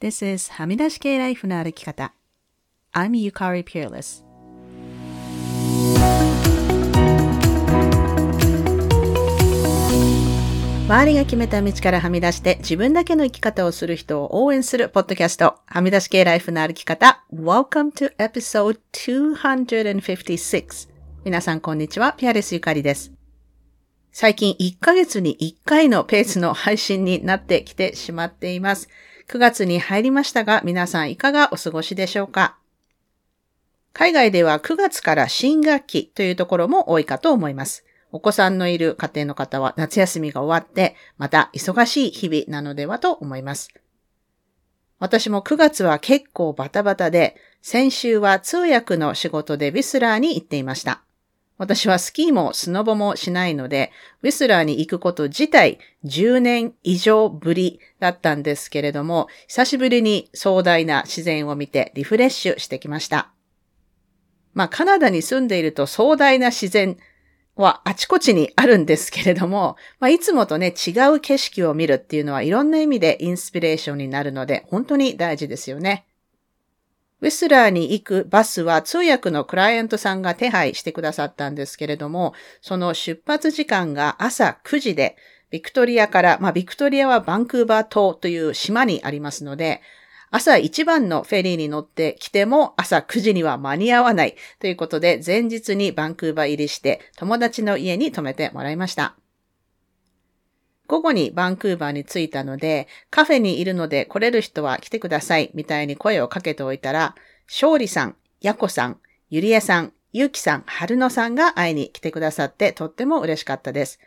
This is はみ出し系ライフの歩き方。I'm Yukari Peerless. 周りが決めた道からはみ出して自分だけの生き方をする人を応援するポッドキャスト、はみ出し系ライフの歩き方。Welcome to episode 256. 皆さんこんにちは、ピアレスゆかりです。最近1ヶ月に1回のペースの配信になってきてしまっています。9月に入りましたが、皆さんいかがお過ごしでしょうか？海外では9月から新学期というところも多いかと思います。お子さんのいる家庭の方は夏休みが終わって、また忙しい日々なのではと思います。私も9月は結構バタバタで、先週は通訳の仕事でビスラーに行っていました。私はスキーもスノボもしないので、ウィスラーに行くこと自体10年以上ぶりだったんですけれども、久しぶりに壮大な自然を見てリフレッシュしてきました。まあ、カナダに住んでいると壮大な自然はあちこちにあるんですけれども、まあ、いつもとね、違う景色を見るっていうのはいろんな意味でインスピレーションになるので、本当に大事ですよね。ウィスラーに行くバスは通訳のクライアントさんが手配してくださったんですけれども、その出発時間が朝9時で、ビクトリアから、まあビクトリアはバンクーバー島という島にありますので、朝一番のフェリーに乗ってきても朝9時には間に合わないということで前日にバンクーバー入りして友達の家に泊めてもらいました。午後にバンクーバーに着いたので、カフェにいるので来れる人は来てくださいみたいに声をかけておいたら、勝利さん、やこさん、ゆりえさん、ゆうきさん、はるのさんが会いに来てくださってとっても嬉しかったです。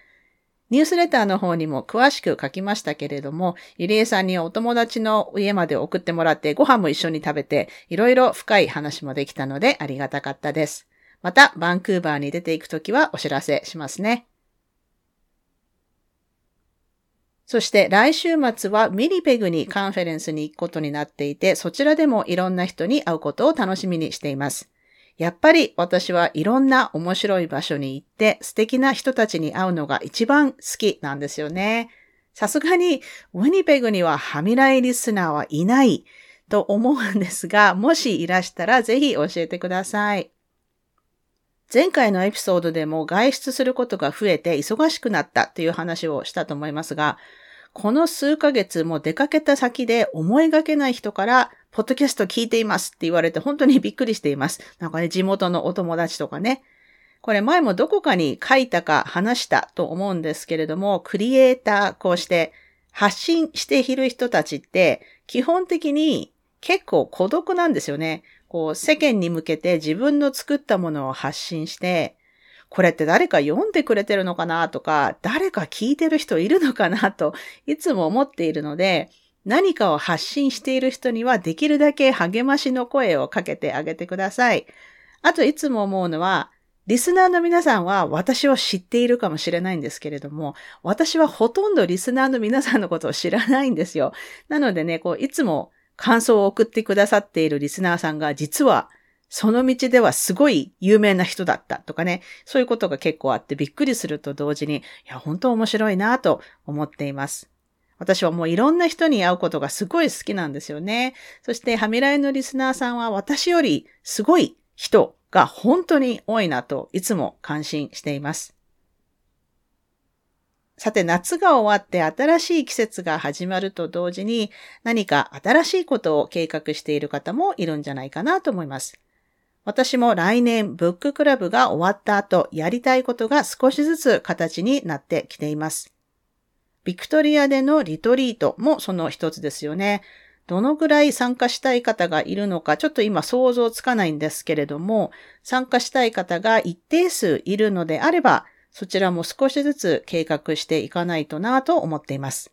ニュースレターの方にも詳しく書きましたけれども、ゆりえさんにお友達の家まで送ってもらってご飯も一緒に食べて、いろいろ深い話もできたのでありがたかったです。また、バンクーバーに出ていくときはお知らせしますね。そして来週末はミリペグにカンフェレンスに行くことになっていて、そちらでもいろんな人に会うことを楽しみにしています。やっぱり私はいろんな面白い場所に行って素敵な人たちに会うのが一番好きなんですよね。さすがにウィニペグにはハミライリスナーはいないと思うんですが、もしいらしたらぜひ教えてください。前回のエピソードでも外出することが増えて忙しくなったという話をしたと思いますが、この数ヶ月も出かけた先で思いがけない人から、ポッドキャスト聞いていますって言われて本当にびっくりしています。なんかね、地元のお友達とかね。これ前もどこかに書いたか話したと思うんですけれども、クリエイター、こうして発信している人たちって、基本的に結構孤独なんですよね。こう、世間に向けて自分の作ったものを発信して、これって誰か読んでくれてるのかなとか、誰か聞いてる人いるのかなといつも思っているので、何かを発信している人にはできるだけ励ましの声をかけてあげてください。あといつも思うのは、リスナーの皆さんは私を知っているかもしれないんですけれども、私はほとんどリスナーの皆さんのことを知らないんですよ。なのでね、こう、いつも感想を送ってくださっているリスナーさんが実はその道ではすごい有名な人だったとかね、そういうことが結構あってびっくりすると同時に、いや、本当面白いなと思っています。私はもういろんな人に会うことがすごい好きなんですよね。そして、ハミライのリスナーさんは私よりすごい人が本当に多いなといつも感心しています。さて、夏が終わって新しい季節が始まると同時に何か新しいことを計画している方もいるんじゃないかなと思います。私も来年ブッククラブが終わった後、やりたいことが少しずつ形になってきています。ビクトリアでのリトリートもその一つですよね。どのぐらい参加したい方がいるのか、ちょっと今想像つかないんですけれども、参加したい方が一定数いるのであれば、そちらも少しずつ計画していかないとなと思っています。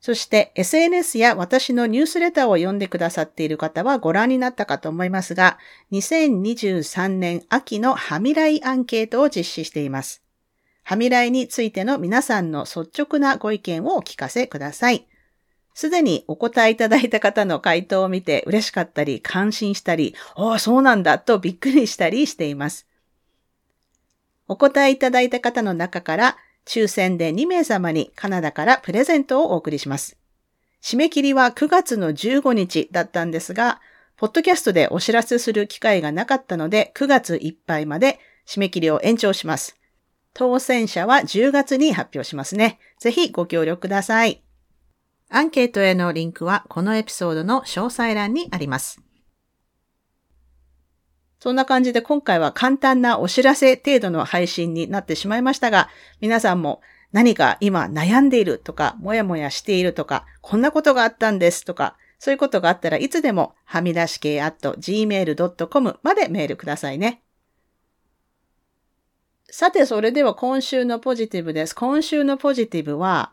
そして SNS や私のニュースレターを読んでくださっている方はご覧になったかと思いますが、2023年秋のハミライアンケートを実施しています。ハミライについての皆さんの率直なご意見をお聞かせください。すでにお答えいただいた方の回答を見て嬉しかったり、感心したり、ああ、そうなんだとびっくりしたりしています。お答えいただいた方の中から抽選で2名様にカナダからプレゼントをお送りします。締め切りは9月の15日だったんですが、ポッドキャストでお知らせする機会がなかったので、9月いっぱいまで締め切りを延長します。当選者は10月に発表しますね。ぜひご協力ください。アンケートへのリンクはこのエピソードの詳細欄にあります。そんな感じで今回は簡単なお知らせ程度の配信になってしまいましたが、皆さんも何か今悩んでいるとか、もやもやしているとか、こんなことがあったんですとか、そういうことがあったらいつでもはみ出し系 at gmail.com までメールくださいね。さて、それでは今週のポジティブです。今週のポジティブは、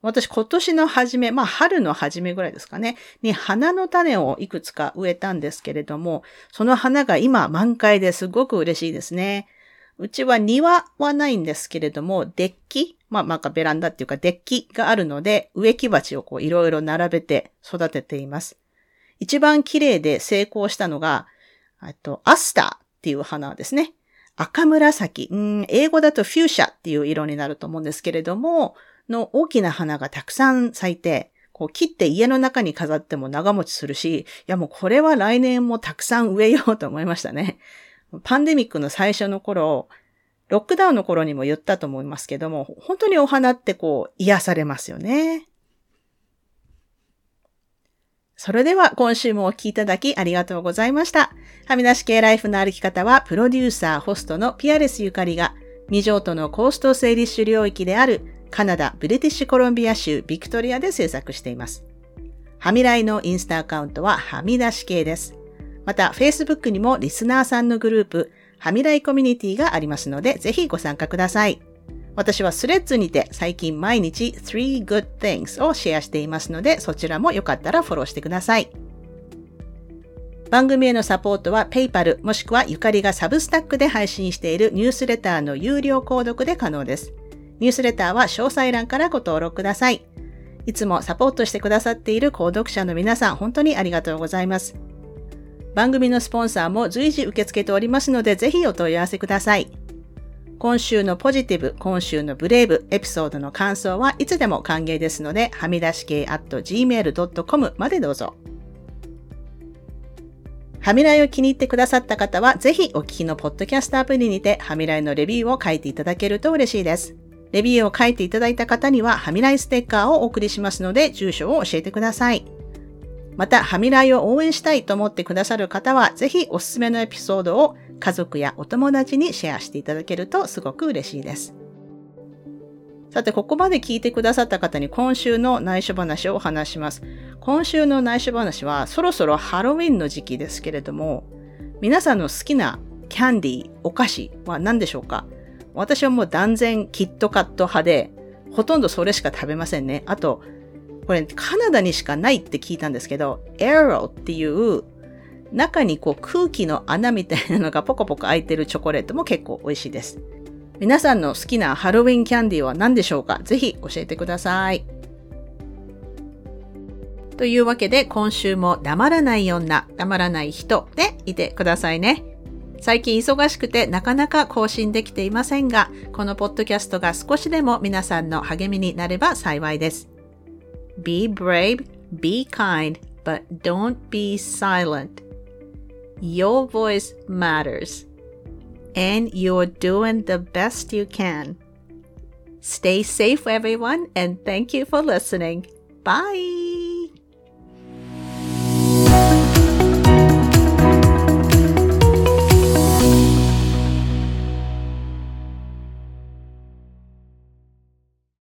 私今年の初め、まあ春の初めぐらいですかね、に花の種をいくつか植えたんですけれども、その花が今満開ですごく嬉しいですね。うちは庭はないんですけれども、デッキまあ、なんかベランダっていうかデッキがあるので、植木鉢をこういろいろ並べて育てています。一番綺麗で成功したのが、あと、アスターっていう花ですね。赤紫、うん、英語だとフューシャっていう色になると思うんですけれども、の大きな花がたくさん咲いて、こう切って家の中に飾っても長持ちするし、いやもうこれは来年もたくさん植えようと思いましたね。パンデミックの最初の頃、ロックダウンの頃にも言ったと思いますけども、本当にお花ってこう癒されますよね。それでは今週もお聴きいただきありがとうございました。はみ出し系ライフの歩き方は、プロデューサー、ホストのピアレスゆかりが、未譲渡のコースト整理主領域であるカナダ・ブリティッシュコロンビア州ビクトリアで制作しています。はみらいのインスタアカウントははみ出し系です。また、Facebook にもリスナーさんのグループ、はみらいコミュニティがありますので、ぜひご参加ください。私はスレッズにて最近毎日3 good things をシェアしていますので、そちらもよかったらフォローしてください。番組へのサポートは PayPal もしくはゆかりがサブスタックで配信しているニュースレターの有料購読で可能です。ニュースレターは詳細欄からご登録ください。いつもサポートしてくださっている購読者の皆さん、本当にありがとうございます。番組のスポンサーも随時受け付けておりますので、ぜひお問い合わせください。今週のポジティブ、今週のブレイブ、エピソードの感想はいつでも歓迎ですので、はみ出し系 at gmail.com までどうぞ。はみらいを気に入ってくださった方は、ぜひお聞きのポッドキャストアプリにて、はみらいのレビューを書いていただけると嬉しいです。レビューを書いていただいた方には、はみらいステッカーをお送りしますので、住所を教えてください。また、はみらいを応援したいと思ってくださる方は、ぜひおすすめのエピソードを家族やお友達にシェアしていただけるとすごく嬉しいです。さて、ここまで聞いてくださった方に今週の内緒話をお話します。今週の内緒話は、そろそろハロウィンの時期ですけれども、皆さんの好きなキャンディー、お菓子は何でしょうか？私はもう断然キットカット派で、ほとんどそれしか食べませんね。あと、これカナダにしかないって聞いたんですけど、エロっていう中にこう空気の穴みたいなのがポコポコ開いてるチョコレートも結構美味しいです。皆さんの好きなハロウィンキャンディーは何でしょうか？ぜひ教えてください。というわけで今週も黙らない女、黙らない人でいてくださいね。最近忙しくてなかなか更新できていませんが、このポッドキャストが少しでも皆さんの励みになれば幸いです。Be brave, be kind, but don't be silent. Your voice matters, and you're doing the best you can. Stay safe, everyone, and thank you for listening. Bye.